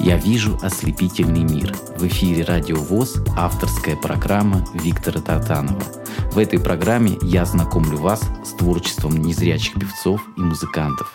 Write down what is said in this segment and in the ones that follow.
Я вижу ослепительный мир. В эфире Радио ВОЗ авторская программа Виктора Татанова. В этой программе я знакомлю вас с творчеством незрячих певцов и музыкантов.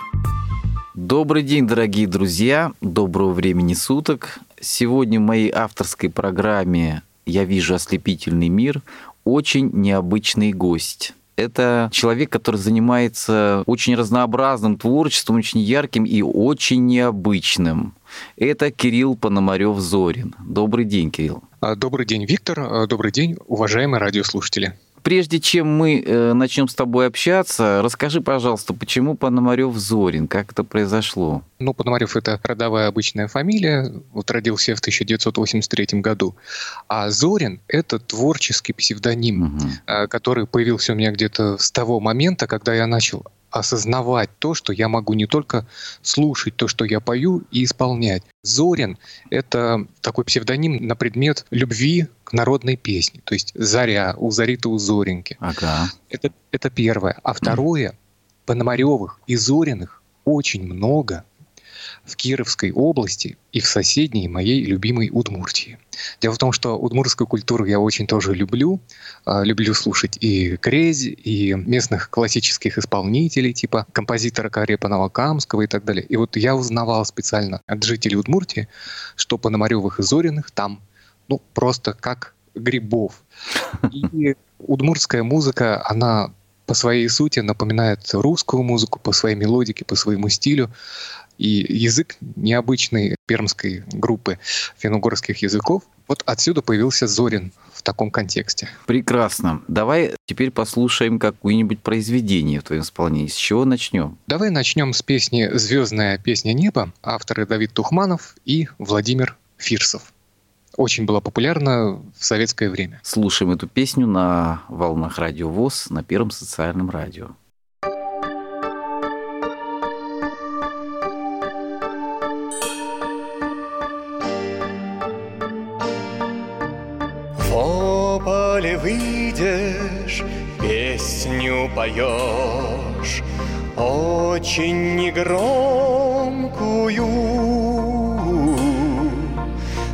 Добрый день, дорогие друзья, доброго времени суток. Сегодня в моей авторской программе «Я вижу ослепительный мир» очень необычный гость. Это человек, который занимается очень разнообразным творчеством, очень ярким и очень необычным. Это Кирилл Пономарев-Зорин. Добрый день, Кирилл. А, добрый день, Виктор. А, добрый день, уважаемые радиослушатели. Прежде чем мы э, начнем с тобой общаться, расскажи, пожалуйста, почему Пономарев Зорин? Как это произошло? Ну, Пономарев – это родовая обычная фамилия. Вот родился в 1983 году. А Зорин – это творческий псевдоним, угу. который появился у меня где-то с того момента, когда я начал осознавать то, что я могу не только слушать то, что я пою, и исполнять. Зорин — это такой псевдоним на предмет любви к народной песне. То есть «Заря», «У Зарита у Зореньки». Ага. Это, это первое. А второе. Пономаревых и Зориных очень много — в Кировской области и в соседней моей любимой Удмуртии. Дело в том, что удмуртскую культуру я очень тоже люблю. А, люблю слушать и крезь, и местных классических исполнителей, типа композитора Карепа Новокамского и так далее. И вот я узнавал специально от жителей Удмуртии, что Пономаревых и Зориных там ну, просто как грибов. И удмуртская музыка, она по своей сути напоминает русскую музыку, по своей мелодике, по своему стилю. И язык необычной пермской группы финно-угорских языков, вот отсюда появился Зорин в таком контексте. Прекрасно. Давай теперь послушаем какое-нибудь произведение в твоем исполнении. С чего начнем? Давай начнем с песни «Звездная песня неба», авторы Давид Тухманов и Владимир Фирсов. Очень была популярна в советское время. Слушаем эту песню на волнах радио ВОЗ на Первом социальном радио. Поешь, очень негромкую.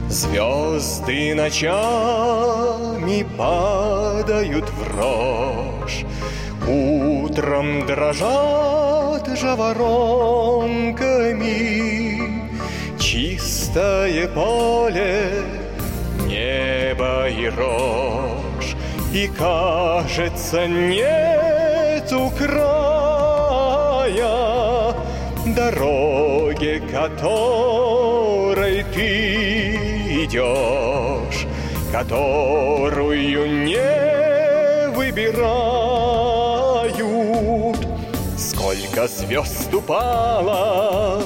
Звезды ночами падают в рожь, Утром дрожат жаворонками, Чистое поле небо и рожь, И кажется, нету края Дороги, которой ты идешь, Которую не выбирают. Сколько звезд упало,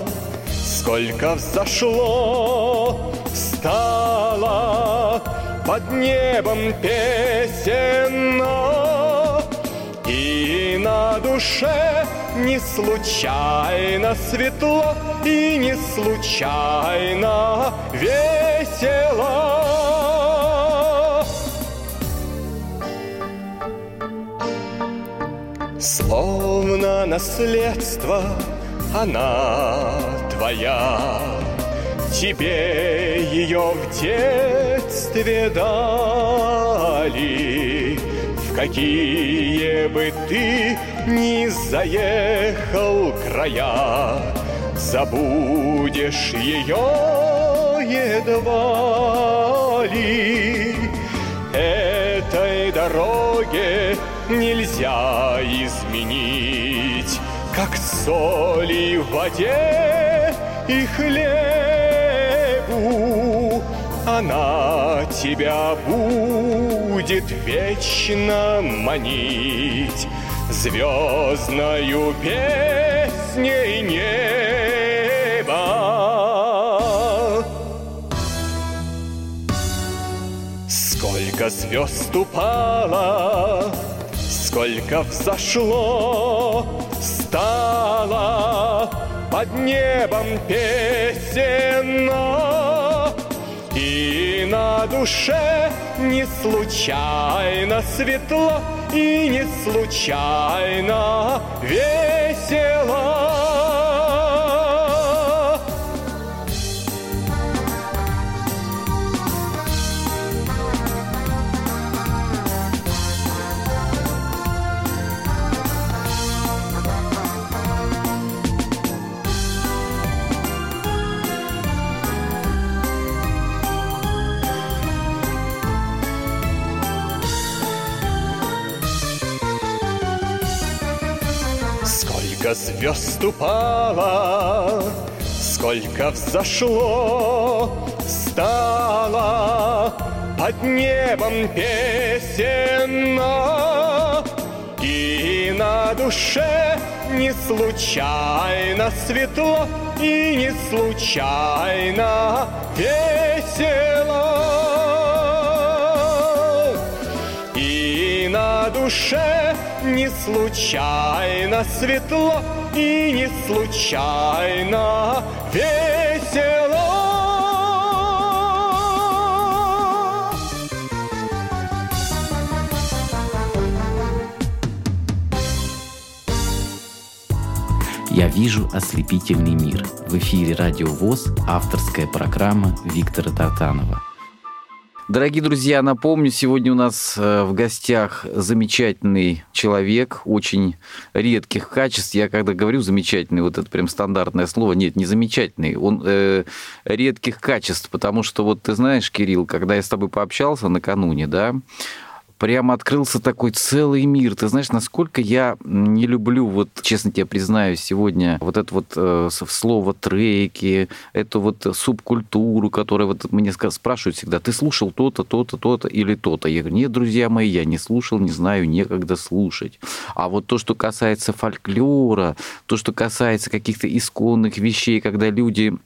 сколько взошло, стало под небом песенно, и на душе. Не случайно светло и не случайно весело. Словно наследство она твоя, Тебе ее в детстве дали, В какие бы ты ни заехал края, Забудешь ее едва ли. Этой дороге нельзя изменить, Как соли в воде и хлеб она тебя будет вечно манить звездною песней неба. Сколько звезд упало, сколько взошло, стало под небом песенно, душе не случайно светло и не случайно весело. Сколько звезд упало, сколько взошло, стало под небом песенно, и на душе не случайно светло, и не случайно весело. на душе не случайно светло и не случайно весело. Я вижу ослепительный мир. В эфире Радио ВОЗ авторская программа Виктора Тартанова – Дорогие друзья, напомню, сегодня у нас э, в гостях замечательный человек, очень редких качеств. Я когда говорю замечательный, вот это прям стандартное слово, нет, не замечательный, он э, редких качеств, потому что вот ты знаешь, Кирилл, когда я с тобой пообщался накануне, да, прямо открылся такой целый мир. Ты знаешь, насколько я не люблю, вот честно тебе признаюсь, сегодня вот это вот э, слово треки, эту вот субкультуру, которая вот мне спрашивают всегда, ты слушал то-то, то-то, то-то или то-то? Я говорю, нет, друзья мои, я не слушал, не знаю, некогда слушать. А вот то, что касается фольклора, то, что касается каких-то исконных вещей, когда люди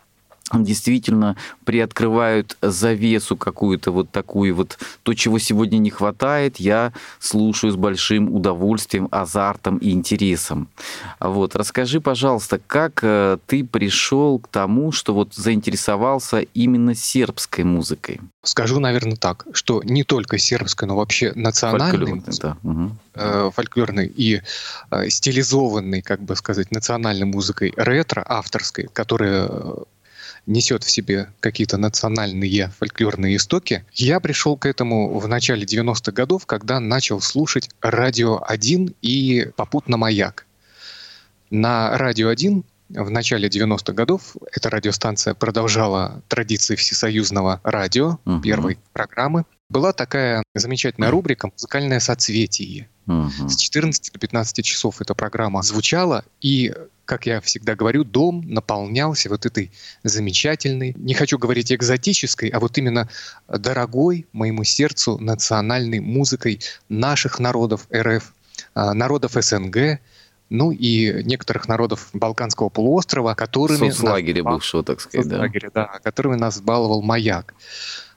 действительно приоткрывают завесу какую-то вот такую вот, то, чего сегодня не хватает, я слушаю с большим удовольствием, азартом и интересом. Вот, расскажи, пожалуйста, как э, ты пришел к тому, что вот заинтересовался именно сербской музыкой? Скажу, наверное, так, что не только сербской, но вообще национальной, фольклорной, да. угу. фольклорной и э, стилизованной, как бы сказать, национальной музыкой ретро, авторской, которая несет в себе какие-то национальные фольклорные истоки. Я пришел к этому в начале 90-х годов, когда начал слушать «Радио 1» и попутно «Маяк». На «Радио 1» в начале 90-х годов эта радиостанция продолжала традиции всесоюзного радио, uh-huh. первой программы. Была такая замечательная рубрика «Музыкальное соцветие». Uh-huh. С 14 до 15 часов эта программа звучала, и как я всегда говорю, дом наполнялся вот этой замечательной, не хочу говорить экзотической, а вот именно дорогой моему сердцу национальной музыкой наших народов РФ, а, народов СНГ, ну и некоторых народов Балканского полуострова, которыми... Соцлагеря нас... бывшего, так сказать, да. да, которыми нас баловал маяк.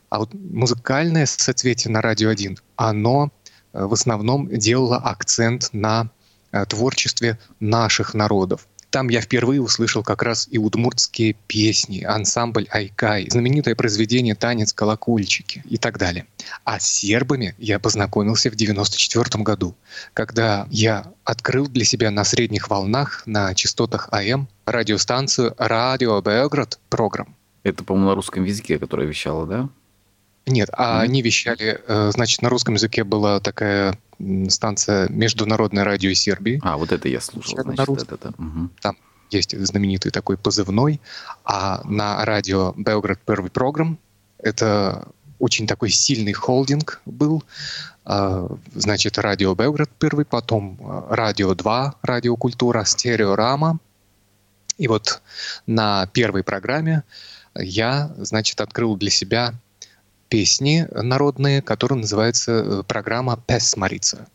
А вот музыкальное соцветие на «Радио 1», оно э, в основном делало акцент на э, творчестве наших народов. Там я впервые услышал как раз и удмуртские песни, ансамбль Айкай, знаменитое произведение «Танец колокольчики» и так далее. А с сербами я познакомился в 94 году, когда я открыл для себя на средних волнах на частотах АМ радиостанцию «Радио Белград» программ. Это, по-моему, на русском языке, которая вещала, да? Нет, а mm-hmm. они вещали, э, значит, на русском языке была такая станция Международное радио Сербии. А, вот это я слушал, значит, на это, это. Угу. Там есть знаменитый такой позывной. А на радио Белград Первый программ это очень такой сильный холдинг был. А, значит, радио Белград первый, потом а, радио 2, радио Культура, стереорама. И вот на первой программе я, значит, открыл для себя песни народные, которая называется э, программа «Песмарица».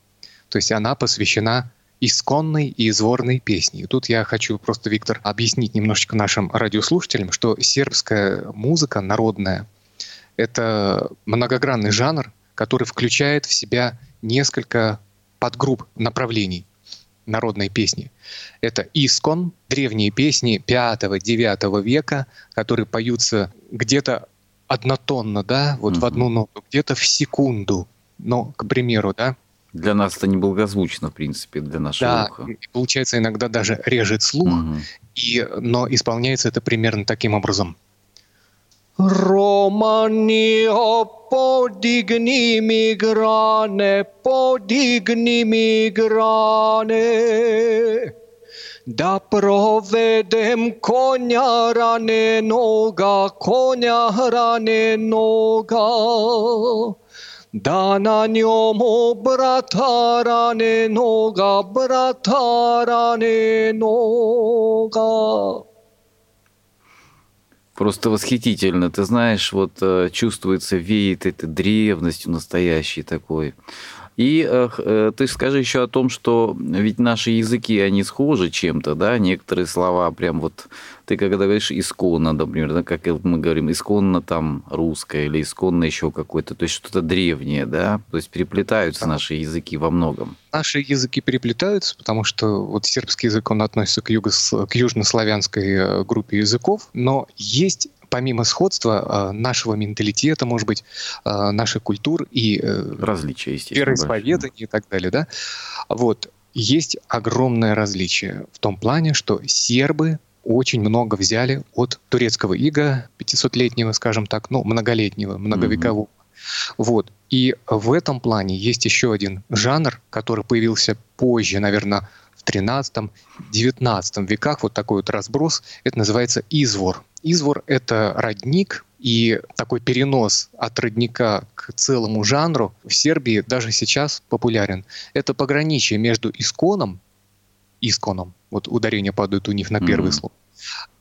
То есть она посвящена исконной и изворной песни. И тут я хочу просто, Виктор, объяснить немножечко нашим радиослушателям, что сербская музыка народная — это многогранный жанр, который включает в себя несколько подгрупп направлений народной песни. Это искон, древние песни 5-9 века, которые поются где-то однотонно, да, вот mm-hmm. в одну ноту, где-то в секунду, ну, к примеру, да. Для нас это неблагозвучно, в принципе, для нашего да, уха. получается, иногда даже режет слух, mm-hmm. и, но исполняется это примерно таким образом. Романио, поdigni мигране, поdigni мигране konja rane noga, konja rane noga. да на нем братаране нога, братаране нога. Просто восхитительно. Ты знаешь, вот э, чувствуется, веет этой древностью настоящей такой. И э, э, ты скажи еще о том, что ведь наши языки, они схожи чем-то, да, некоторые слова прям вот, ты когда говоришь исконно, например, да, как мы говорим, исконно там русское или исконно еще какое-то, то есть что-то древнее, да, то есть переплетаются наши языки во многом. Наши языки переплетаются, потому что вот сербский язык, он относится к, юго, к южнославянской э, группе языков, но есть помимо сходства э, нашего менталитета, может быть, э, нашей культур и э, различия, естественно, вероисповедания и так далее, да, вот есть огромное различие в том плане, что сербы очень много взяли от турецкого ига 500-летнего, скажем так, ну, многолетнего, многовекового. Mm-hmm. Вот. И в этом плане есть еще один жанр, который появился позже, наверное, в 13-19 веках, вот такой вот разброс, это называется извор. Извор — это родник, и такой перенос от родника к целому жанру в Сербии даже сейчас популярен. Это пограничие между исконом, исконом, вот ударение падает у них на первый mm-hmm. слог,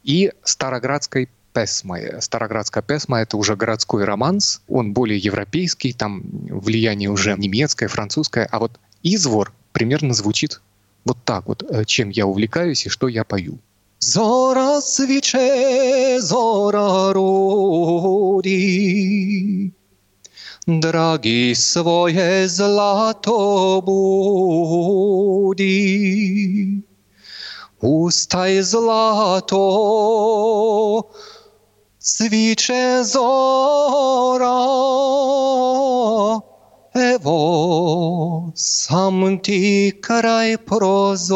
и староградской Песмой. Староградская Песма — это уже городской романс, он более европейский, там влияние уже немецкое, французское, а вот извор примерно звучит вот так вот, э, чем я увлекаюсь и что я пою. Zora sviče, zora rodi, dragi svoje zlato budi. Ustaj zlato, sviče zora, Evo sam ti kraj prozora.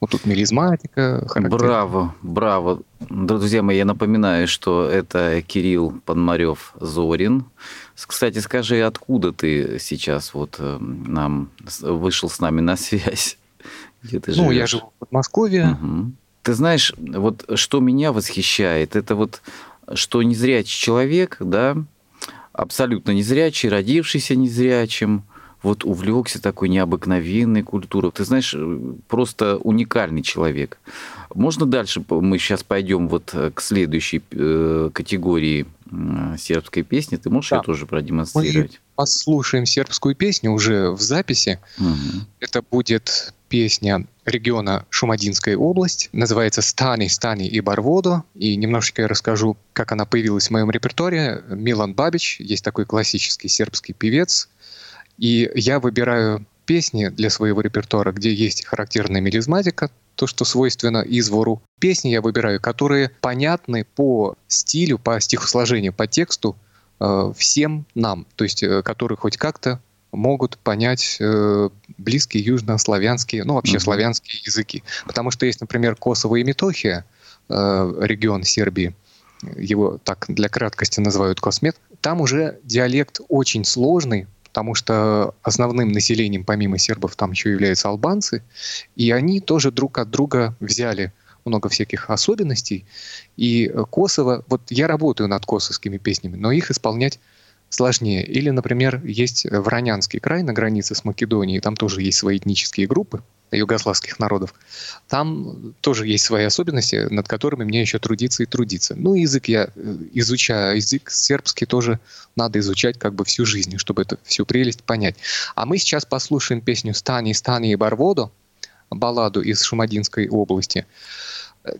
Вот тут мелизматика. Браво, браво. Друзья мои, я напоминаю, что это Кирилл Пономарев Зорин. Кстати, скажи, откуда ты сейчас вот э, нам вышел с нами на связь? Где ты живешь? Ну, я живу в Подмосковье. Угу. Ты знаешь, вот что меня восхищает, это вот что незрячий человек, да, абсолютно незрячий, родившийся незрячим, вот увлекся такой необыкновенной культурой. Ты знаешь, просто уникальный человек. Можно дальше мы сейчас пойдем вот к следующей э, категории сербской песни. Ты можешь да. ее тоже продемонстрировать? Мы послушаем сербскую песню уже в записи. Угу. Это будет песня региона Шумадинская область. Называется «Стани, Стани и Барводо». И немножечко я расскажу, как она появилась в моем репертуаре. Милан Бабич, есть такой классический сербский певец. И я выбираю песни для своего репертуара, где есть характерная мелизматика, то, что свойственно извору. Песни я выбираю, которые понятны по стилю, по стихосложению, по тексту э, всем нам, то есть э, которые хоть как-то могут понять э, близкие южнославянские, ну вообще mm-hmm. славянские языки. Потому что есть, например, Косово и Метохия, э, регион Сербии, его так для краткости называют Космет, там уже диалект очень сложный, потому что основным населением помимо сербов там еще являются албанцы, и они тоже друг от друга взяли много всяких особенностей. И Косово, вот я работаю над косовскими песнями, но их исполнять сложнее. Или, например, есть Вранянский край на границе с Македонией, там тоже есть свои этнические группы югославских народов. Там тоже есть свои особенности, над которыми мне еще трудиться и трудиться. Ну, язык я э, изучаю, язык сербский тоже надо изучать как бы всю жизнь, чтобы эту всю прелесть понять. А мы сейчас послушаем песню «Стани, Стани и Барводо», балладу из Шумадинской области.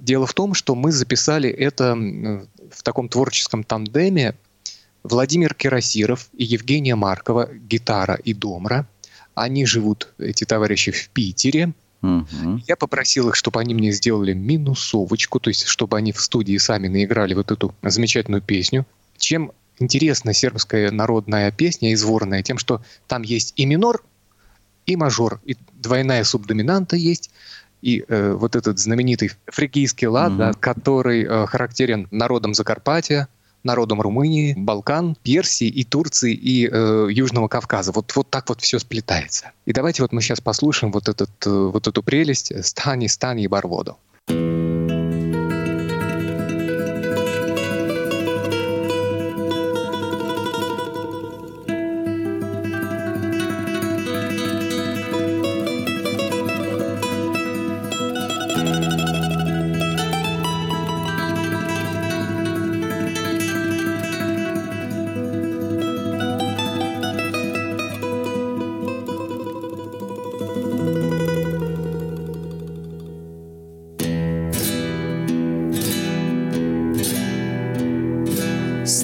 Дело в том, что мы записали это в таком творческом тандеме Владимир Кирасиров и Евгения Маркова, гитара и домра. Они живут, эти товарищи, в Питере. Угу. Я попросил их, чтобы они мне сделали минусовочку, то есть чтобы они в студии сами наиграли вот эту замечательную песню. Чем интересна сербская народная песня, изворная, тем, что там есть и минор, и мажор, и двойная субдоминанта есть, и э, вот этот знаменитый фригийский лад, mm да, который э, характерен народам Закарпатья, народом Румынии, Балкан, Персии и Турции и э, Южного Кавказа. Вот, вот так вот все сплетается. И давайте вот мы сейчас послушаем вот, этот, э, вот эту прелесть «Стани, стани и барводу».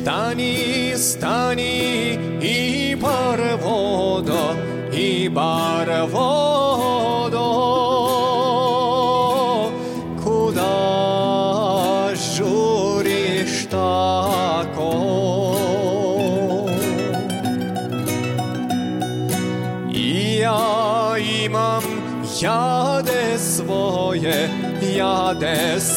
Stani, stani i barvodo, i barvodo. Kuda žuriš tako? I ja imam jade svoje, jade svoje.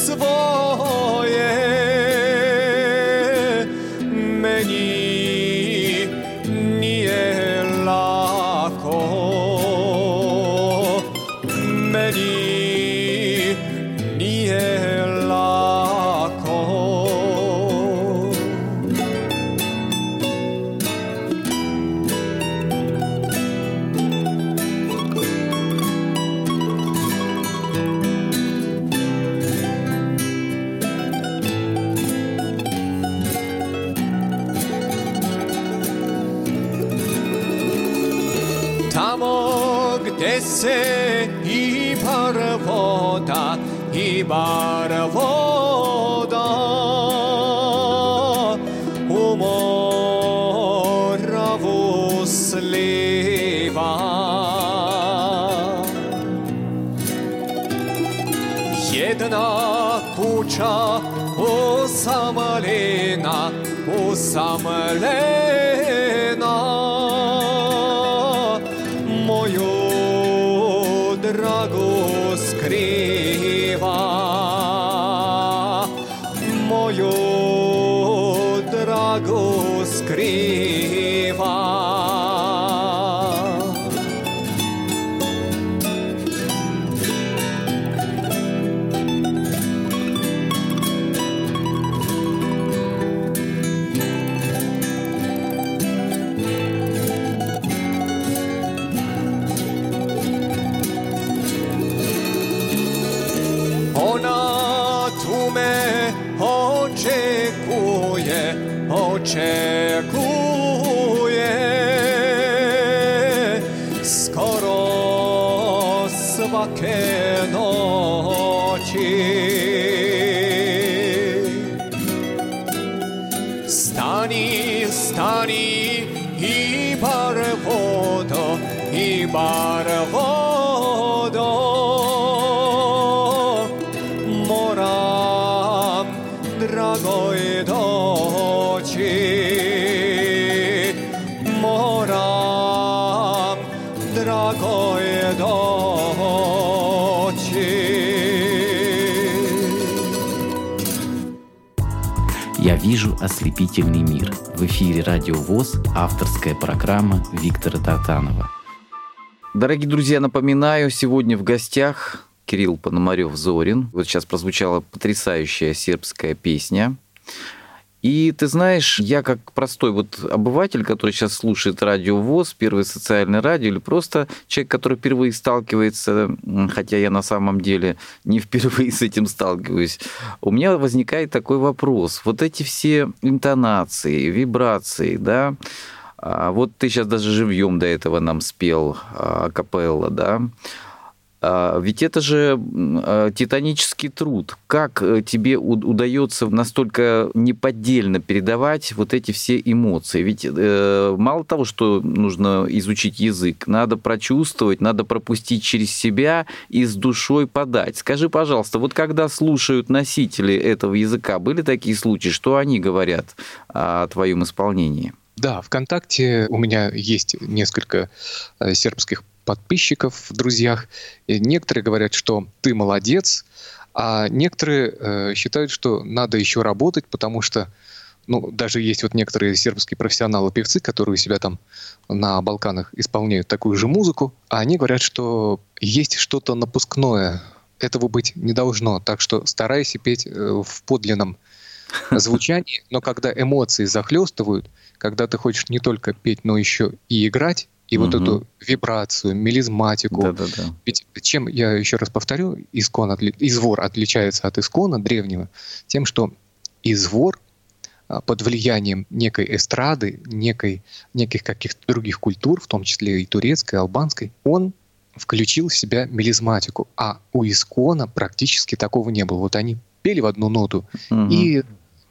Вижу ослепительный мир. В эфире Радио ВОЗ, авторская программа Виктора Татанова. Дорогие друзья, напоминаю, сегодня в гостях Кирилл Пономарев-Зорин. Вот сейчас прозвучала потрясающая сербская песня. И ты знаешь, я как простой вот обыватель, который сейчас слушает радио ВОЗ, первое социальное радио, или просто человек, который впервые сталкивается, хотя я на самом деле не впервые с этим сталкиваюсь, у меня возникает такой вопрос. Вот эти все интонации, вибрации, да, а вот ты сейчас даже живьем до этого нам спел а, капелла, да, Ведь это же а, титанический труд. Как э, тебе удается настолько неподдельно передавать вот эти все эмоции? Ведь э, мало того, что нужно изучить язык, надо прочувствовать, надо пропустить через себя и с душой подать. Скажи, пожалуйста, вот когда слушают носители этого языка, были такие случаи, что они говорят о твоем исполнении? Да, ВКонтакте у меня есть несколько э, сербских подписчиков в друзьях. И некоторые говорят, что ты молодец, а некоторые э, считают, что надо еще работать, потому что ну, даже есть вот некоторые сербские профессионалы-певцы, которые у себя там на Балканах исполняют такую же музыку, а они говорят, что есть что-то напускное, этого быть не должно, так что старайся петь э, в подлинном звучании, но когда эмоции захлестывают, когда ты хочешь не только петь, но еще и играть, и вот Мгм. эту вибрацию, мелизматику. Да-да-да. Ведь чем, я еще раз повторю, искон отли- извор отличается от искона древнего тем, что извор а, под влиянием некой эстрады, некой, неких каких-то других культур, в том числе и турецкой, и албанской, он включил в себя мелизматику, а у искона практически такого не было. Вот они пели в одну ноту, Мгм. и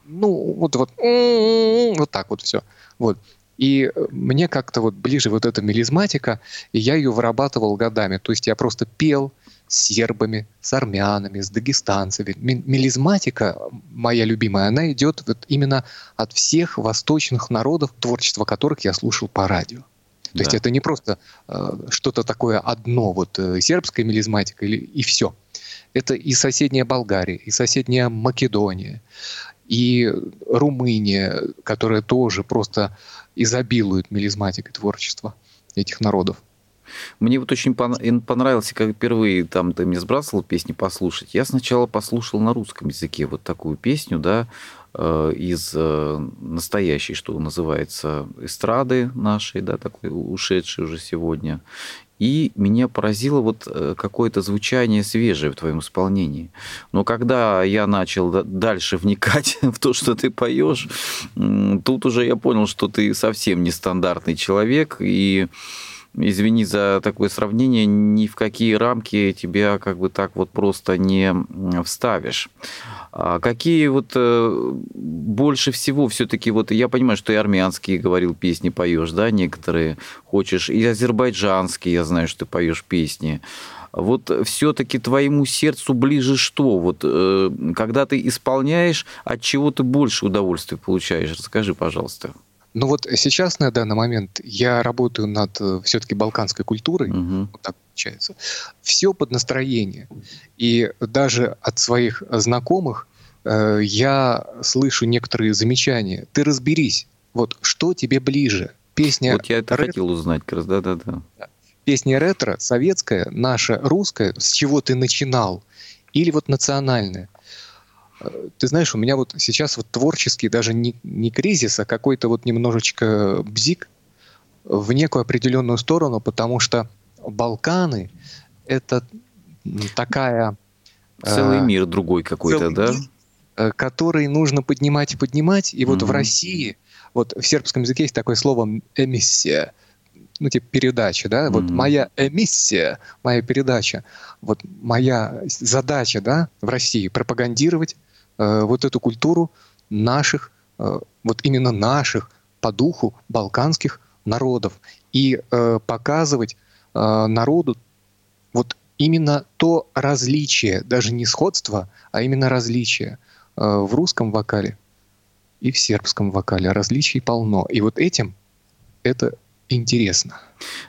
ну, вот, вот, вот так вот все. Вот. И мне как-то вот ближе вот эта мелизматика, и я ее вырабатывал годами. То есть я просто пел с сербами, с армянами, с дагестанцами. Мелизматика, моя любимая, она идет вот именно от всех восточных народов, творчество которых я слушал по радио. То да. есть это не просто э, что-то такое одно, вот э, сербская мелизматика или, и все. Это и соседняя Болгария, и соседняя Македония, и Румыния, которая тоже просто изобилует мелизматикой творчества этих народов. Мне вот очень понравилось, как впервые там ты мне сбрасывал песни послушать. Я сначала послушал на русском языке вот такую песню, да, э, из э, настоящей, что называется, эстрады нашей, да, такой ушедшей уже сегодня. И меня поразило вот э, какое-то звучание свежее в твоем исполнении. Но когда я начал дальше вникать в то, что ты поешь, тут уже я понял, что ты совсем нестандартный человек, и извини за такое сравнение, ни в какие рамки тебя как бы так вот просто не вставишь. А какие вот э, больше всего все-таки вот я понимаю, что и армянские говорил песни поешь, да, некоторые хочешь, и азербайджанские, я знаю, что ты поешь песни. Вот все-таки твоему сердцу ближе что? Вот э, когда ты исполняешь, от чего ты больше удовольствия получаешь? Расскажи, пожалуйста. Ну вот сейчас на данный момент я работаю над э, все-таки балканской культурой, угу. вот так получается. Все под настроение. И даже от своих знакомых э, я слышу некоторые замечания. Ты разберись, вот что тебе ближе? Песня. Вот я это ретро, хотел узнать, как раз, да-да-да. Песня ретро, советская, наша русская, с чего ты начинал, или вот национальная. Ты знаешь, у меня вот сейчас вот творческий даже не, не кризис, а какой-то вот немножечко бзик в некую определенную сторону, потому что Балканы — это такая... Целый э, мир другой какой-то, да? Мир, э, который нужно поднимать и поднимать. И вот угу. в России, вот в сербском языке есть такое слово «эмиссия», ну, типа передача, да, mm-hmm. вот моя эмиссия, моя передача, вот моя задача, да, в России пропагандировать э, вот эту культуру наших, э, вот именно наших по духу балканских народов и э, показывать народу вот именно то различие, даже не сходство, а именно различие в русском вокале и в сербском вокале. Различий полно. И вот этим это интересно.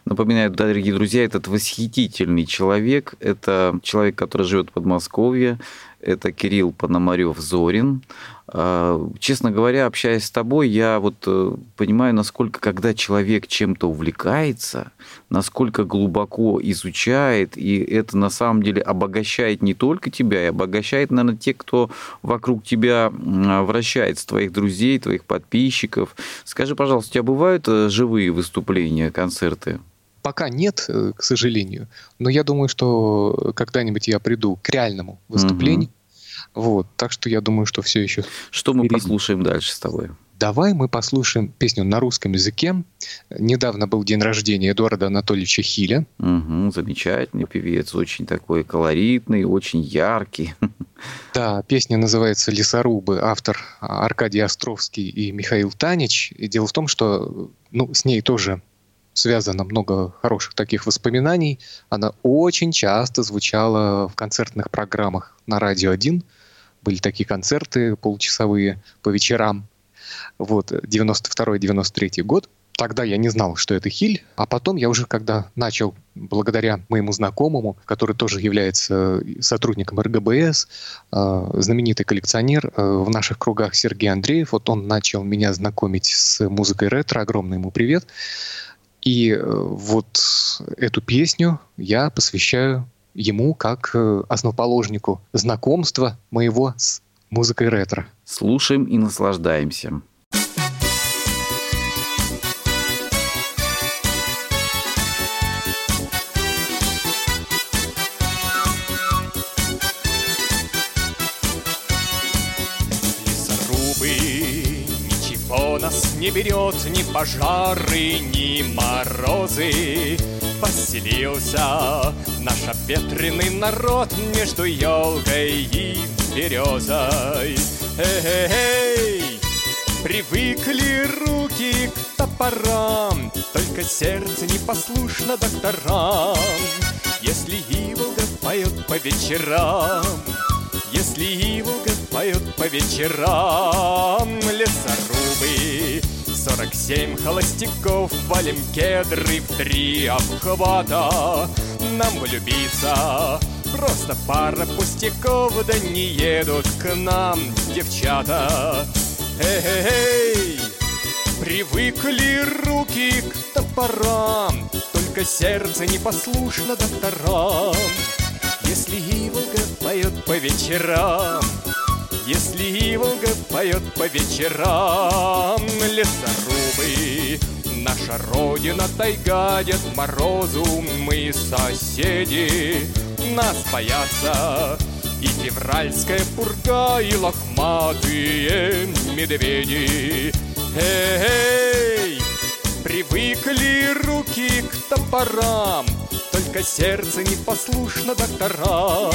Напоминаю, дорогие друзья, этот восхитительный человек. Это человек, который живет в Подмосковье. Это Кирилл Пономарев-Зорин. А, честно говоря, общаясь с тобой, я вот э, понимаю, насколько, когда человек чем-то увлекается, насколько глубоко изучает, и это на самом деле обогащает не только тебя, и обогащает, наверное, те, кто вокруг тебя вращается, твоих друзей, твоих подписчиков. Скажи, пожалуйста, у тебя бывают э, живые выступления, концерты? Пока нет, э, к сожалению. Но я думаю, что когда-нибудь я приду к реальному выступлению. Угу. Вот, так что я думаю, что все еще. Что мы послушаем дальше с тобой? Давай мы послушаем песню на русском языке. Недавно был день рождения Эдуарда Анатольевича Хиля. Угу, замечательный певец, очень такой колоритный, очень яркий. Да, песня называется «Лесорубы», автор Аркадий Островский и Михаил Танич. И дело в том, что ну, с ней тоже связано много хороших таких воспоминаний. Она очень часто звучала в концертных программах на «Радио 1». Были такие концерты получасовые по вечерам. Вот, 92-93 год. Тогда я не знал, что это хиль, а потом я уже, когда начал, благодаря моему знакомому, который тоже является сотрудником РГБС, э, знаменитый коллекционер э, в наших кругах Сергей Андреев, вот он начал меня знакомить с музыкой ретро, огромный ему привет. И э, вот эту песню я посвящаю ему как э, основоположнику знакомства моего с музыкой ретро. Слушаем и наслаждаемся. Не берет ни пожары, ни морозы. Поселился наш обветренный народ между елкой и березой. Эй, привыкли руки к топорам, Только сердце непослушно докторам. Если Иволга поет по вечерам, Если Иволга поет по вечерам, Лесорубы Сорок семь холостяков, валим кедры в три обхвата. Нам влюбиться Просто пара пустяков, да не едут к нам девчата. Эй, привыкли руки к топорам, Только сердце непослушно докторам. Если Иволга поет по вечерам, если Иволга поет по вечерам, лесорубы, Наша родина тайга, Дед Морозу мы соседи, Нас боятся и февральская пурга, И лохматые медведи. Эй, привыкли руки к топорам, Только сердце непослушно докторам.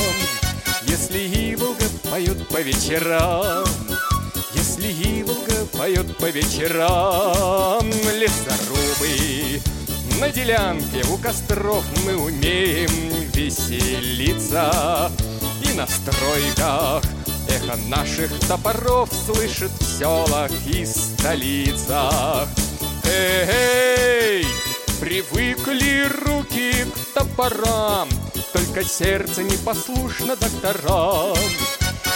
Если Иволга поет по вечерам, Если Иволга поет по вечерам, Лесорубы, на делянке у костров мы умеем веселиться, И на стройках эхо наших топоров Слышит в селах и столицах. Эй, привыкли руки к топорам, только сердце непослушно докторам.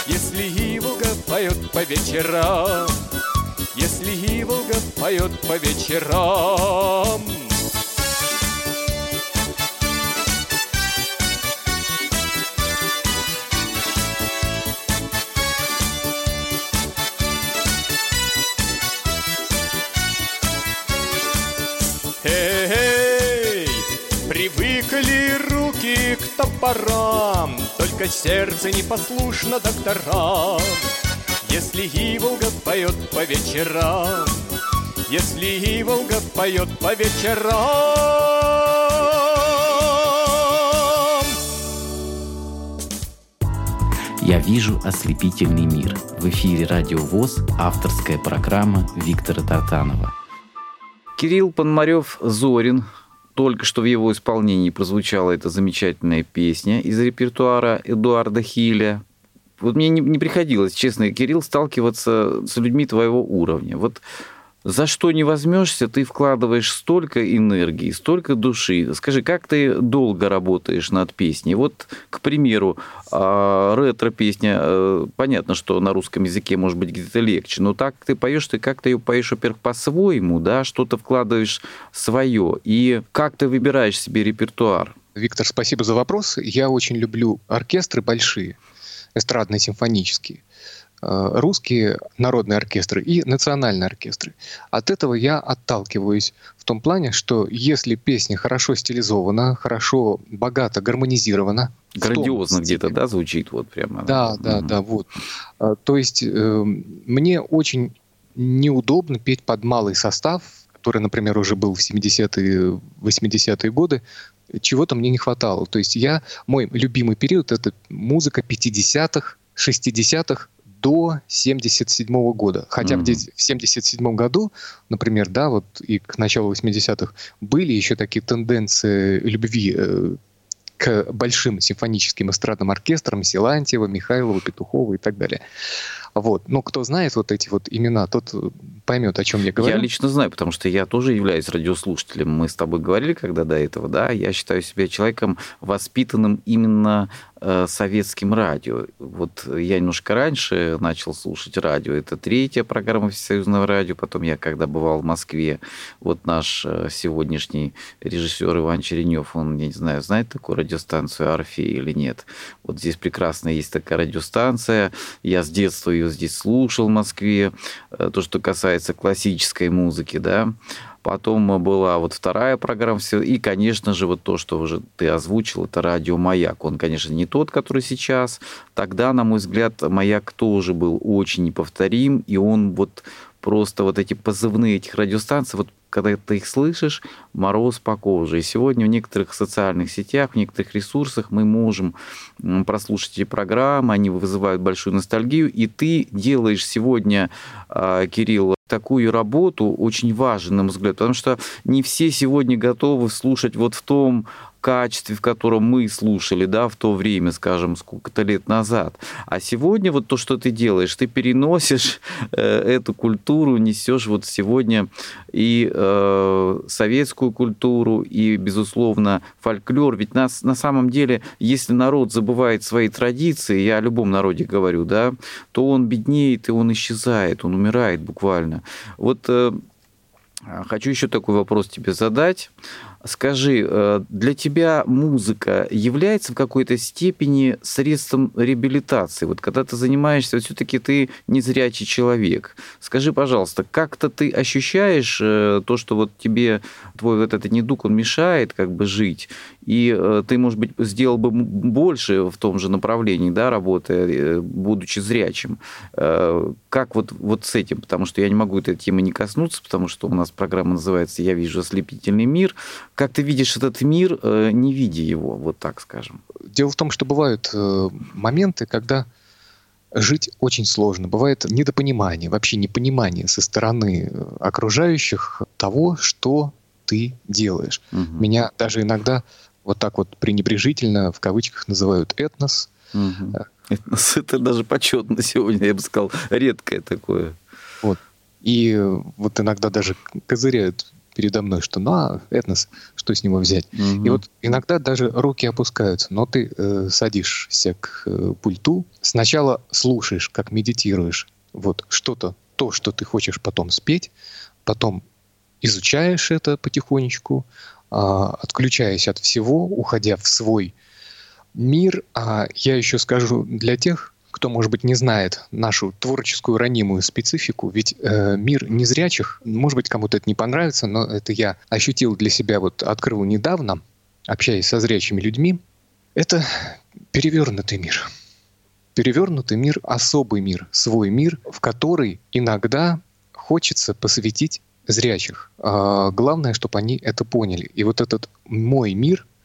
Если Иволга поет по вечерам Если Иволга поет по вечерам. Эй, привыкли руки к топорам, Только сердце непослушно докторам. Если Иволга поет по вечерам, Если Иволга поет по вечерам. Я вижу ослепительный мир. В эфире Радио ВОЗ авторская программа Виктора Тартанова. Кирилл Пономарев Зорин. Только что в его исполнении прозвучала эта замечательная песня из репертуара Эдуарда Хиля. Вот мне не, не приходилось, честно, Кирилл, сталкиваться с людьми твоего уровня. Вот за что не возьмешься, ты вкладываешь столько энергии, столько души. Скажи, как ты долго работаешь над песней? Вот, к примеру, а, ретро-песня, э, понятно, что на русском языке может быть где-то легче, но так ты поешь, ты как-то ее поешь, во-первых, по-своему, да, что-то вкладываешь свое. И как ты выбираешь себе репертуар? Виктор, спасибо за вопрос. Я очень люблю оркестры большие, эстрадные, симфонические. Э, русские народные оркестры и национальные оркестры. От этого я отталкиваюсь в том плане, что если песня хорошо стилизована, хорошо, богато гармонизирована, Грандиозно где-то, да, звучит вот прямо. Да, да, mm да, вот. Э, то есть э, мне очень неудобно петь под малый состав, который, например, уже был в 70-е, 80-е годы, чего-то мне не хватало. То есть я, мой любимый период — это музыка 50-х, 60-х, до 77 года. Хотя mm-hmm. в 77 году, например, да, вот и к началу 80-х были еще такие тенденции любви э, к большим симфоническим эстрадным оркестрам Силантьева, Михайлова, Петухова и так далее. Вот. Но кто знает вот эти вот имена, тот поймет, о чем я говорю. Я лично знаю, потому что я тоже являюсь радиослушателем. Мы с тобой говорили когда до этого, да, я считаю себя человеком воспитанным именно э, советским радио. Вот я немножко раньше начал слушать радио. Это третья программа Всесоюзного радио. Потом я, когда бывал в Москве, вот наш э, сегодняшний режиссер Иван Черенев, он, я не знаю, знает такую радиостанцию Арфи или нет. Вот здесь прекрасно есть такая радиостанция. Я с детства ее здесь слушал в Москве. Э, то, что касается классической музыки, да. Потом была вот вторая программа. И, конечно же, вот то, что уже ты озвучил, это радио «Маяк». Он, конечно, не тот, который сейчас. Тогда, на мой взгляд, «Маяк» тоже был очень неповторим. И он вот просто вот эти позывные этих радиостанций, вот когда ты их слышишь, мороз по коже. И сегодня в некоторых социальных сетях, в некоторых ресурсах мы можем прослушать эти программы, они вызывают большую ностальгию, и ты делаешь сегодня, а, Кирилл, такую работу очень важную, на взгляд, потому что не все сегодня готовы слушать вот в том качестве, в котором мы слушали, да, в то время, скажем, сколько-то лет назад. А сегодня вот то, что ты делаешь, ты переносишь э, эту культуру, несешь вот сегодня и э, советскую культуру, и, безусловно, фольклор. Ведь нас на самом деле, если народ забывает свои традиции, я о любом народе говорю, да, то он беднеет, и он исчезает, он умирает буквально. Вот э, хочу еще такой вопрос тебе задать. Скажи, э, для тебя музыка является в какой-то степени средством реабилитации? Вот когда ты занимаешься, все-таки ты незрячий человек. Скажи, пожалуйста, как-то ты ощущаешь э, то, что вот тебе твой вот этот недуг, он мешает как бы жить, и э, ты, может быть, сделал бы больше в том же направлении, да, работая, будучи зрячим. Как вот, вот с этим? Потому что я не могу этой темы не коснуться, потому что у нас программа называется «Я вижу ослепительный мир», как ты видишь этот мир, э, не видя его, вот так скажем? Дело в том, что бывают э, моменты, когда жить очень сложно. Бывает недопонимание, вообще непонимание со стороны э, окружающих того, что ты делаешь. Угу. Меня даже иногда вот так вот пренебрежительно в кавычках называют этнос. Угу. Этнос это даже почетно сегодня, я бы сказал, редкое такое. Вот. И вот иногда даже козыряют передо мной, что ну, а, этнос, что с него взять. Угу. И вот иногда даже руки опускаются, но ты э, садишься к э, пульту, сначала слушаешь, как медитируешь, вот что-то, то, что ты хочешь потом спеть, потом изучаешь это потихонечку, э, отключаясь от всего, уходя в свой мир. А я еще скажу для тех, кто, может быть, не знает нашу творческую ранимую специфику, ведь э, мир незрячих, может быть, кому-то это не понравится, но это я ощутил для себя, вот открыл недавно, общаясь со зрячими людьми, это перевернутый мир. Перевернутый мир, особый мир, свой мир, в который иногда хочется посвятить зрячих. А главное, чтобы они это поняли. И вот этот мой мир —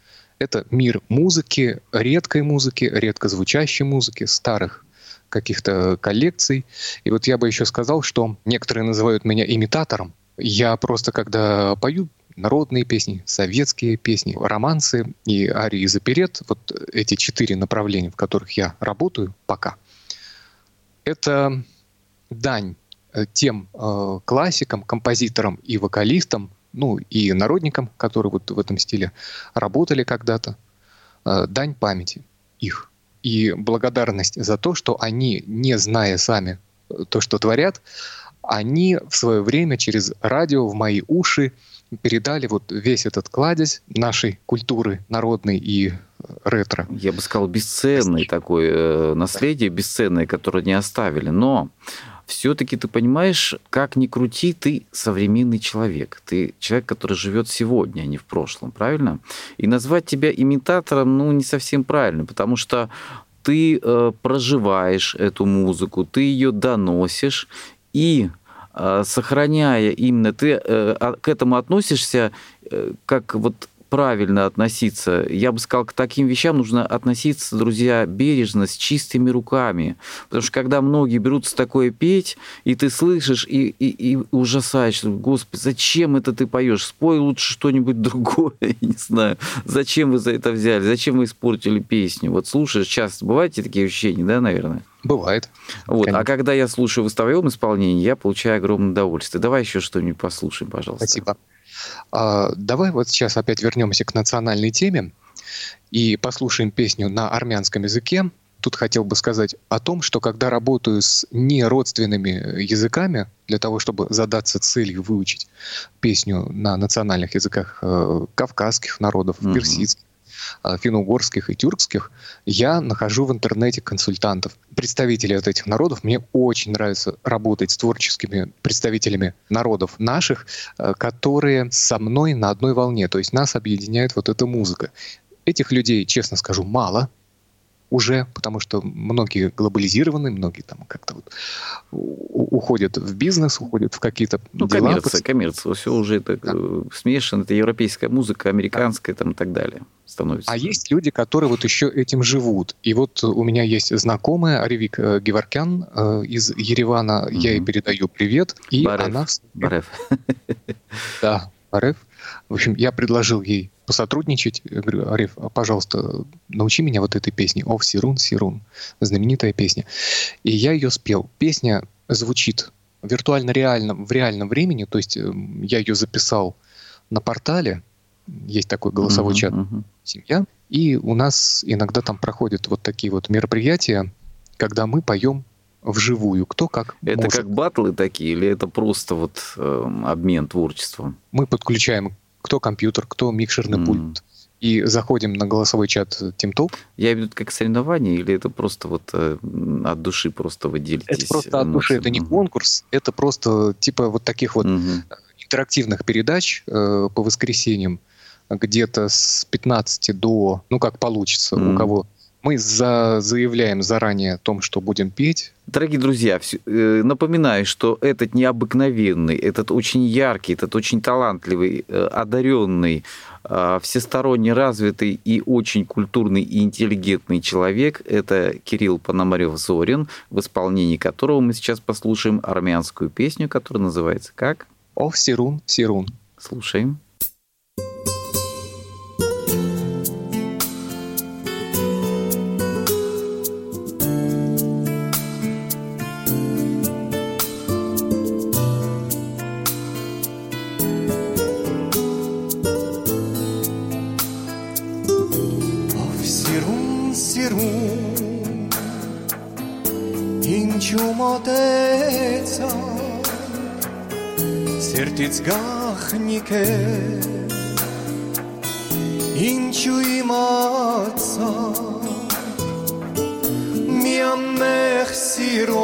это мир музыки, редкой музыки, редко звучащей музыки, старых каких-то коллекций. И вот я бы еще сказал, что некоторые называют меня имитатором. Я просто, когда пою народные песни, советские песни, романсы и арии из оперет, вот эти четыре направления, в которых я работаю пока, это дань э, тем э, классикам, композиторам и вокалистам, ну и народникам, которые вот в этом стиле работали когда-то, э, дань памяти их. И благодарность за то, что они, не зная сами э, то, что творят, они в свое время через радио в мои уши передали вот весь этот кладезь нашей культуры народной и э, ретро. Я бы сказал, бесценное такое наследие, бесценное, которое не оставили. Но все-таки ты понимаешь, как ни крути, ты современный человек. Ты человек, который живет сегодня, а не в прошлом, правильно? И назвать тебя имитатором, ну, не совсем правильно, потому что ты э, проживаешь эту музыку, ты ее доносишь, и э, сохраняя именно, ты э, а, к этому относишься э, как вот правильно относиться. Я бы сказал, к таким вещам нужно относиться, друзья, бережно, с чистыми руками. Потому что когда многие берутся такое петь, и ты слышишь, и, и, и ужасаешь, Господи, зачем это ты поешь? Спой лучше что-нибудь другое, я не знаю. Зачем вы за это взяли? Зачем вы испортили песню? Вот слушаешь, часто бывают такие ощущения, да, наверное? Бывает. Вот. А когда я слушаю в выставленном исполнении, я получаю огромное удовольствие. Давай еще что-нибудь послушаем, пожалуйста. Спасибо. А, давай вот сейчас опять вернемся к национальной теме и послушаем песню на армянском языке. Тут хотел бы сказать о том, что когда работаю с неродственными языками, для того, чтобы задаться целью выучить песню на национальных языках э, кавказских народов, угу. персидских, финно-угорских и тюркских, я нахожу в интернете консультантов, представителей от этих народов. Мне очень нравится работать с творческими представителями народов наших, э, которые со мной на одной волне, то есть нас объединяет вот эта музыка. Этих людей, честно скажу, мало, уже, потому что многие глобализированы, многие там как-то вот уходят в бизнес, уходят в какие-то ну, дела. коммерция, коммерция, все уже это да. Э, смешано, это европейская музыка, американская там и так далее становится. А есть люди, которые вот еще этим живут. И вот у меня есть знакомая Аревик э, Геворкян э, из Еревана, mm-hmm. я ей передаю привет, и Барев. она... Барев. Да, Барев. В общем, я предложил ей посотрудничать. Я говорю, Ариф, пожалуйста, научи меня вот этой песне. Ов, Сирун, Сирун. Знаменитая песня. И я ее спел. Песня звучит виртуально реальном, в реальном времени. То есть эм, я ее записал на портале. Есть такой голосовой uh-huh, чат uh-huh. «Семья». И у нас иногда там проходят вот такие вот мероприятия, когда мы поем вживую, кто как Это может. как батлы такие, или это просто вот э, обмен творчеством? Мы подключаем кто компьютер, кто микшерный mm. пульт, и заходим на голосовой чат TeamTalk. Я имею в виду как соревнование, или это просто вот э, от души просто вы делитесь? Это просто от души, это не конкурс, это просто типа вот таких вот mm-hmm. интерактивных передач э, по воскресеньям, где-то с 15 до, ну как получится, mm-hmm. у кого мы за, заявляем заранее о том, что будем петь. Дорогие друзья, э, напоминаю, что этот необыкновенный, этот очень яркий, этот очень талантливый, э, одаренный, э, всесторонне развитый и очень культурный и интеллигентный человек – это Кирилл Пономарев-Зорин, в исполнении которого мы сейчас послушаем армянскую песню, которая называется как? «Ов Сирун, Сирун». Слушаем. Սերտից գախնիկ է Ինչու իմացա Մի ամեղ սիրով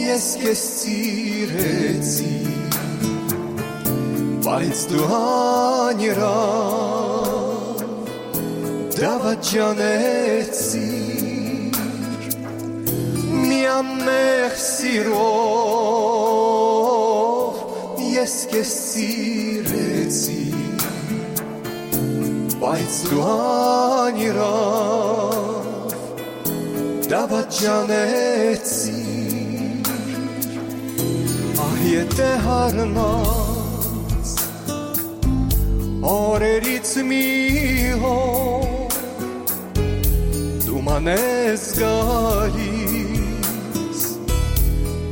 Ես կես ծիրեցի Բայց դու հանիրավ Դավաճանեցի անմեղ սիրով ես քեզ սիրեցի բայց դու անիրավ դավաճանեցի ահ եթե հարնած օրերից մի հոր դու մանես գալի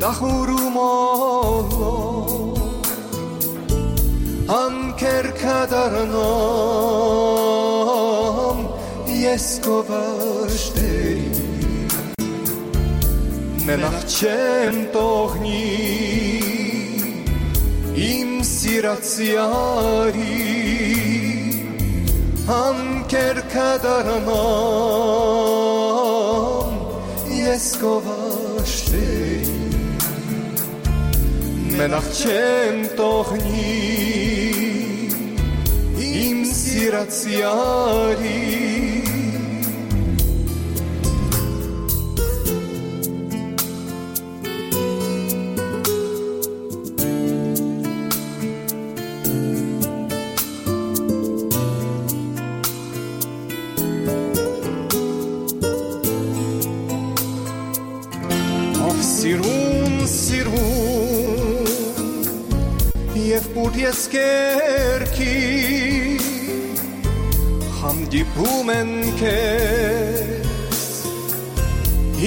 نخورم الله هم kerkadarnom jesko vaštej ne nahčem to hní. Im siraciari ham kerkadarnom jesko vaštej մենախ չեմ տողնի իմ սիրացիարի ուր ես կերքի հանդիպում են քեզ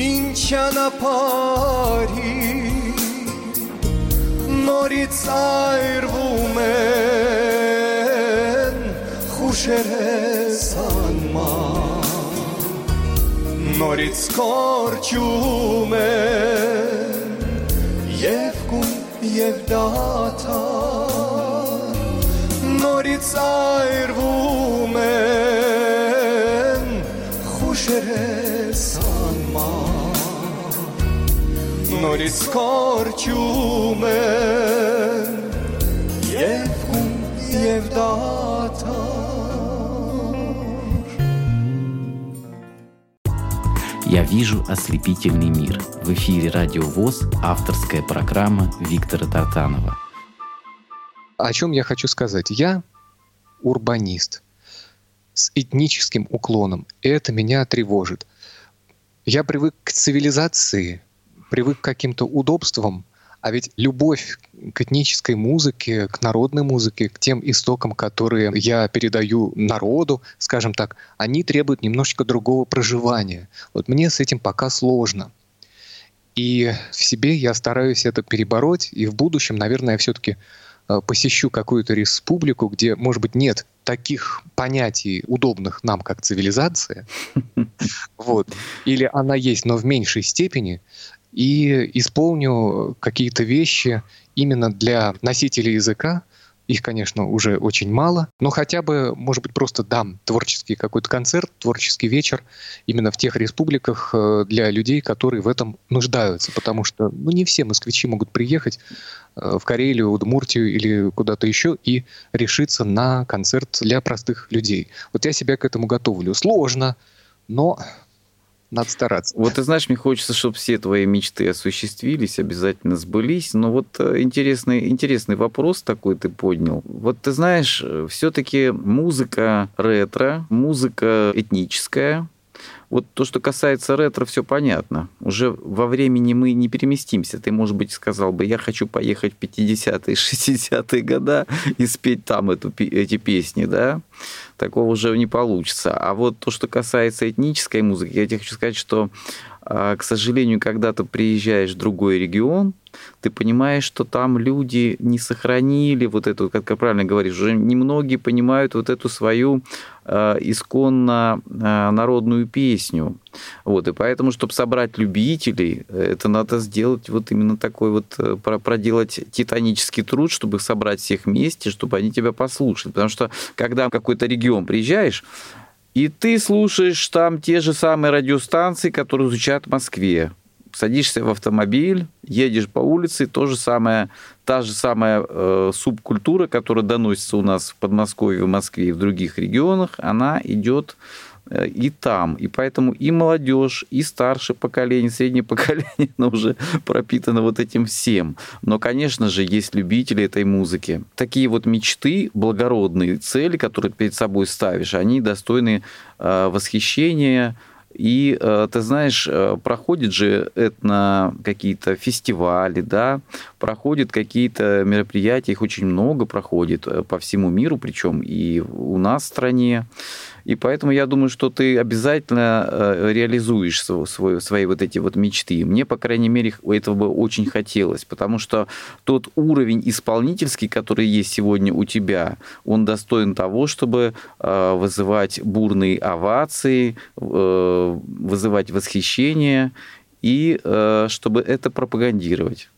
ինչ անապարի նորից այրվում են խուշերես անման նորից կորչում են և կում և դաթար سایر بومن خوش رسان ما نوریس کار «Я вижу ослепительный мир». В эфире «Радио ВОЗ» авторская программа Виктора Тартанова. О чем я хочу сказать? Я урбанист с этническим уклоном. Это меня тревожит. Я привык к цивилизации, привык к каким-то удобствам, а ведь любовь к этнической музыке, к народной музыке, к тем истокам, которые я передаю народу, скажем так, они требуют немножечко другого проживания. Вот мне с этим пока сложно. И в себе я стараюсь это перебороть, и в будущем, наверное, я все-таки посещу какую-то республику, где, может быть, нет таких понятий, удобных нам, как цивилизация, вот, или она есть, но в меньшей степени, и исполню какие-то вещи именно для носителей языка. Их, конечно, уже очень мало, но хотя бы, может быть, просто дам творческий какой-то концерт, творческий вечер именно в тех республиках э, для людей, которые в этом нуждаются, потому что ну, не все москвичи могут приехать э, в Карелию, Удмуртию или куда-то еще и решиться на концерт для простых людей. Вот я себя к этому готовлю. Сложно, но надо стараться. Вот ты знаешь, мне хочется, чтобы все твои мечты осуществились, обязательно сбылись. Но вот э, интересный, интересный вопрос такой ты поднял. Вот ты знаешь, э, все-таки музыка ретро, музыка этническая, вот то, что касается ретро, все понятно. Уже во времени мы не переместимся. Ты, может быть, сказал бы, я хочу поехать в 50-е, 60-е года и спеть там эту, эти песни, да? Такого уже не получится. А вот то, что касается этнической музыки, я тебе хочу сказать, что а, к сожалению, когда ты приезжаешь в другой регион, ты понимаешь, что там люди не сохранили вот эту, как ты правильно говоришь, уже немногие понимают вот эту свою э, исконно э, народную песню. Вот, и поэтому, чтобы собрать любителей, это надо сделать вот именно такой вот, э, проделать титанический труд, чтобы собрать всех вместе, чтобы они тебя послушали. Потому что, когда в какой-то регион приезжаешь, и ты слушаешь там те же самые радиостанции, которые звучат в Москве. Садишься в автомобиль, едешь по улице, то же самое, та же самая э, субкультура, которая доносится у нас в Подмосковье, в Москве и в других регионах, она идет Э, и там. И поэтому и молодежь, и старшее поколение, среднее поколение, оно уже пропитано вот этим всем. Но, конечно же, есть любители этой музыки. Такие вот мечты, благородные цели, которые перед собой ставишь, они достойны э, восхищения, и э, ты знаешь, проходят же этно какие-то фестивали, да, проходят какие-то мероприятия, их очень много проходит по всему миру, причем и у нас в стране. И поэтому я думаю, что ты обязательно э, реализуешь свой, свои вот эти вот мечты. Мне, по крайней мере, этого бы очень хотелось, потому что тот уровень исполнительский, который есть сегодня у тебя, он достоин того, чтобы э, вызывать бурные овации, э, вызывать восхищение и чтобы это пропагандировать.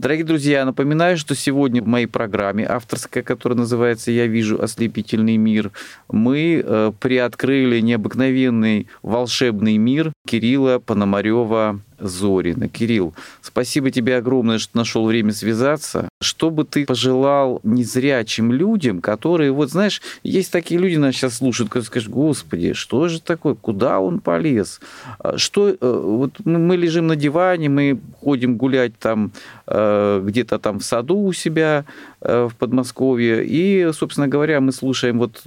Дорогие друзья, напоминаю, что сегодня в моей программе авторская, которая называется «Я вижу ослепительный мир», мы э, приоткрыли необыкновенный волшебный мир Кирилла Пономарева Зорина. Кирилл, спасибо тебе огромное, что нашел время связаться. Что бы ты пожелал незрячим людям, которые, вот знаешь, есть такие люди, нас сейчас слушают, которые скажут, господи, что же такое, куда он полез? А что, э, вот мы лежим на диване, мы ходим гулять там э, где-то там в саду у себя э, в Подмосковье, и, собственно говоря, мы слушаем вот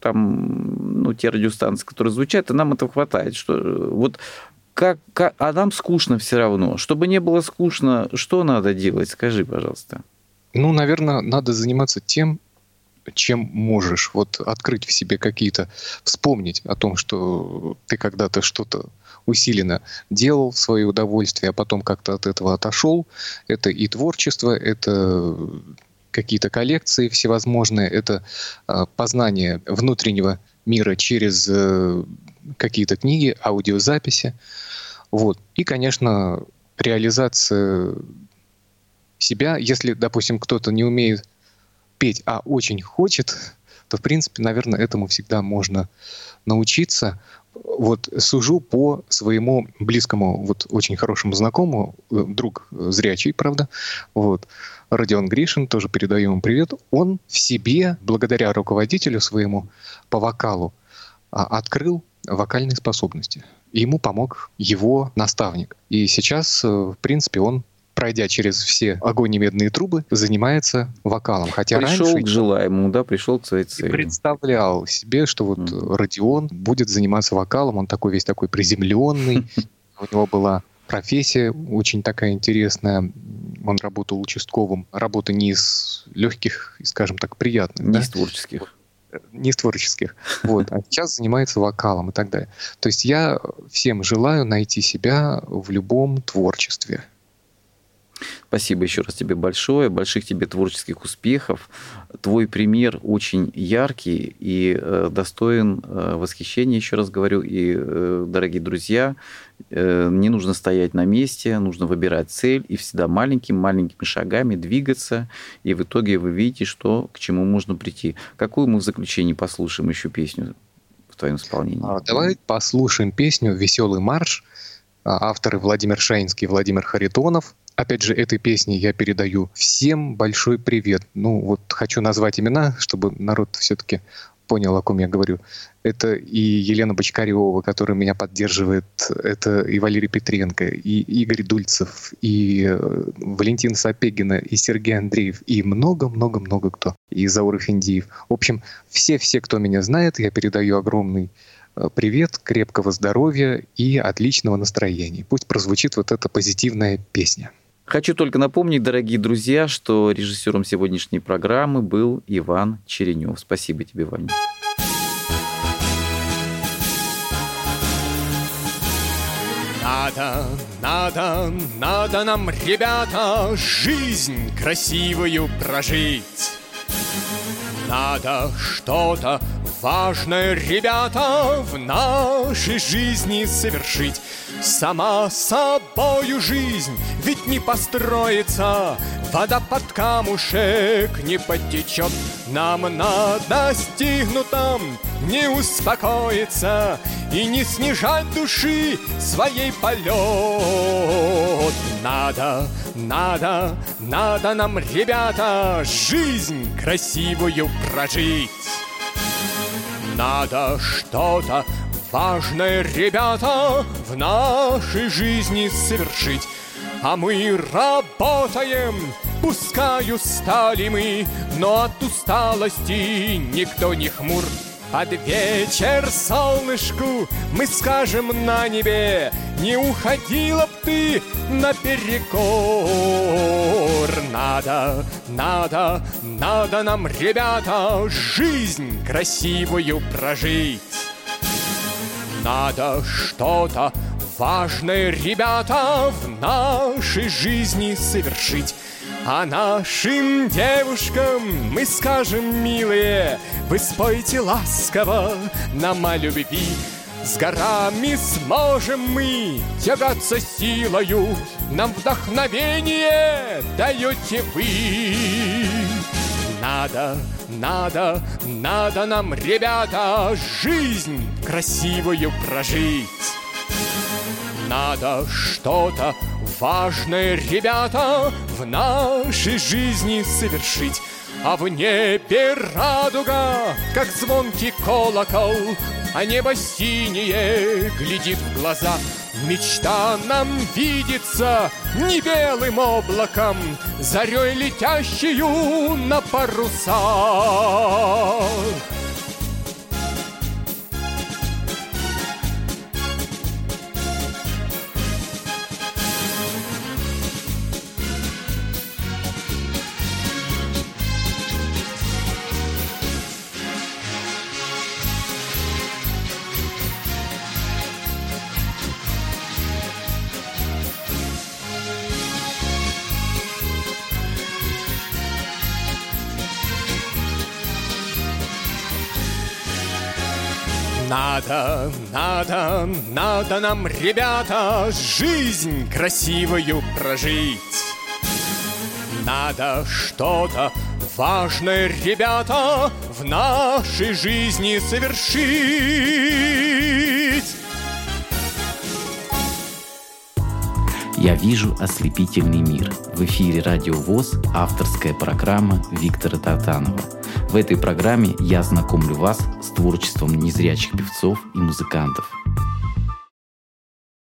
там, ну, те радиостанции, которые звучат, и нам этого хватает. Что, вот как, как, а нам скучно все равно. Чтобы не было скучно, что надо делать? Скажи, пожалуйста. Ну, наверное, надо заниматься тем, чем можешь. Вот открыть в себе какие-то, вспомнить о том, что ты когда-то что-то усиленно делал в свое удовольствие, а потом как-то от этого отошел. Это и творчество, это какие-то коллекции всевозможные, это а, познание внутреннего мира через э, какие-то книги, аудиозаписи. Вот. И, конечно, реализация себя, если, допустим, кто-то не умеет петь, а очень хочет, то, в принципе, наверное, этому всегда можно научиться. Вот сужу по своему близкому, вот очень хорошему знакомому, э, друг зрячий, правда, вот, Родион Гришин, тоже передаю ему привет, он в себе, благодаря руководителю своему по вокалу, а, открыл вокальные способности. Ему помог его наставник. И сейчас, э, в принципе, он пройдя через все огонь и медные трубы, занимается вокалом. Хотя пришел раньше... к желаемому, да, пришел к своей цели. представлял себе, что вот mm. Родион будет заниматься вокалом, он такой весь такой приземленный, у него была профессия очень такая интересная. Он работал участковым. Работа не из легких, скажем так, приятных. Не да? из творческих. Не из творческих. Вот. А сейчас занимается вокалом и так далее. То есть я всем желаю найти себя в любом творчестве. Спасибо еще раз тебе большое, больших тебе творческих успехов. Твой пример очень яркий и э, достоин э, восхищения, еще раз говорю. И, э, дорогие друзья, не нужно стоять на месте, нужно выбирать цель и всегда маленькими-маленькими шагами двигаться. И в итоге вы видите, что к чему можно прийти. Какую мы в заключении послушаем еще песню в твоем исполнении? А, давай послушаем песню «Веселый марш». А, авторы Владимир Шаинский и Владимир Харитонов – Опять же, этой песни я передаю всем большой привет. Ну, вот хочу назвать имена, чтобы народ все-таки понял, о ком я говорю. Это и Елена Бочкарева, которая меня поддерживает, это и Валерий Петренко, и Игорь Дульцев, и э, Валентин Сапегина, и Сергей Андреев, и много-много-много кто, и Заур Финдиев. В общем, все-все, кто меня знает, я передаю огромный э, привет, крепкого здоровья и отличного настроения. Пусть прозвучит вот эта позитивная песня. Хочу только напомнить, дорогие друзья, что режиссером сегодняшней программы был Иван Черенев. Спасибо тебе, Ваня. Надо, надо, надо нам, ребята, жизнь красивую прожить. Надо что-то важное, ребята, в нашей жизни совершить. Сама собою жизнь ведь не построится, Вода под камушек не потечет. Нам надо стигнутом не успокоиться И не снижать души своей полет. Надо, надо, надо нам, ребята, Жизнь красивую прожить. Надо что-то важное, ребята, в нашей жизни совершить. А мы работаем, пускай устали мы, но от усталости никто не хмур. Под вечер солнышку мы скажем на небе, Не уходила б ты наперекор. Надо, надо, надо нам, ребята, Жизнь красивую прожить. Надо что-то важное, ребята, в нашей жизни совершить. А нашим девушкам мы скажем, милые, Вы спойте ласково нам о любви. С горами сможем мы тягаться силою, Нам вдохновение даете вы. Надо, надо, надо нам, ребята, жизнь красивую прожить. Надо что-то важное, ребята, в нашей жизни совершить. А в небе радуга, как звонкий колокол, А небо синее глядит в глаза — Мечта нам видится не белым облаком, Зарей летящую на парусах. Надо, надо, надо нам, ребята, жизнь красивую прожить. Надо что-то важное, ребята, в нашей жизни совершить. Я вижу ослепительный мир. В эфире Радио ВОЗ авторская программа Виктора Татанова. В этой программе я знакомлю вас с творчеством незрячих певцов и музыкантов –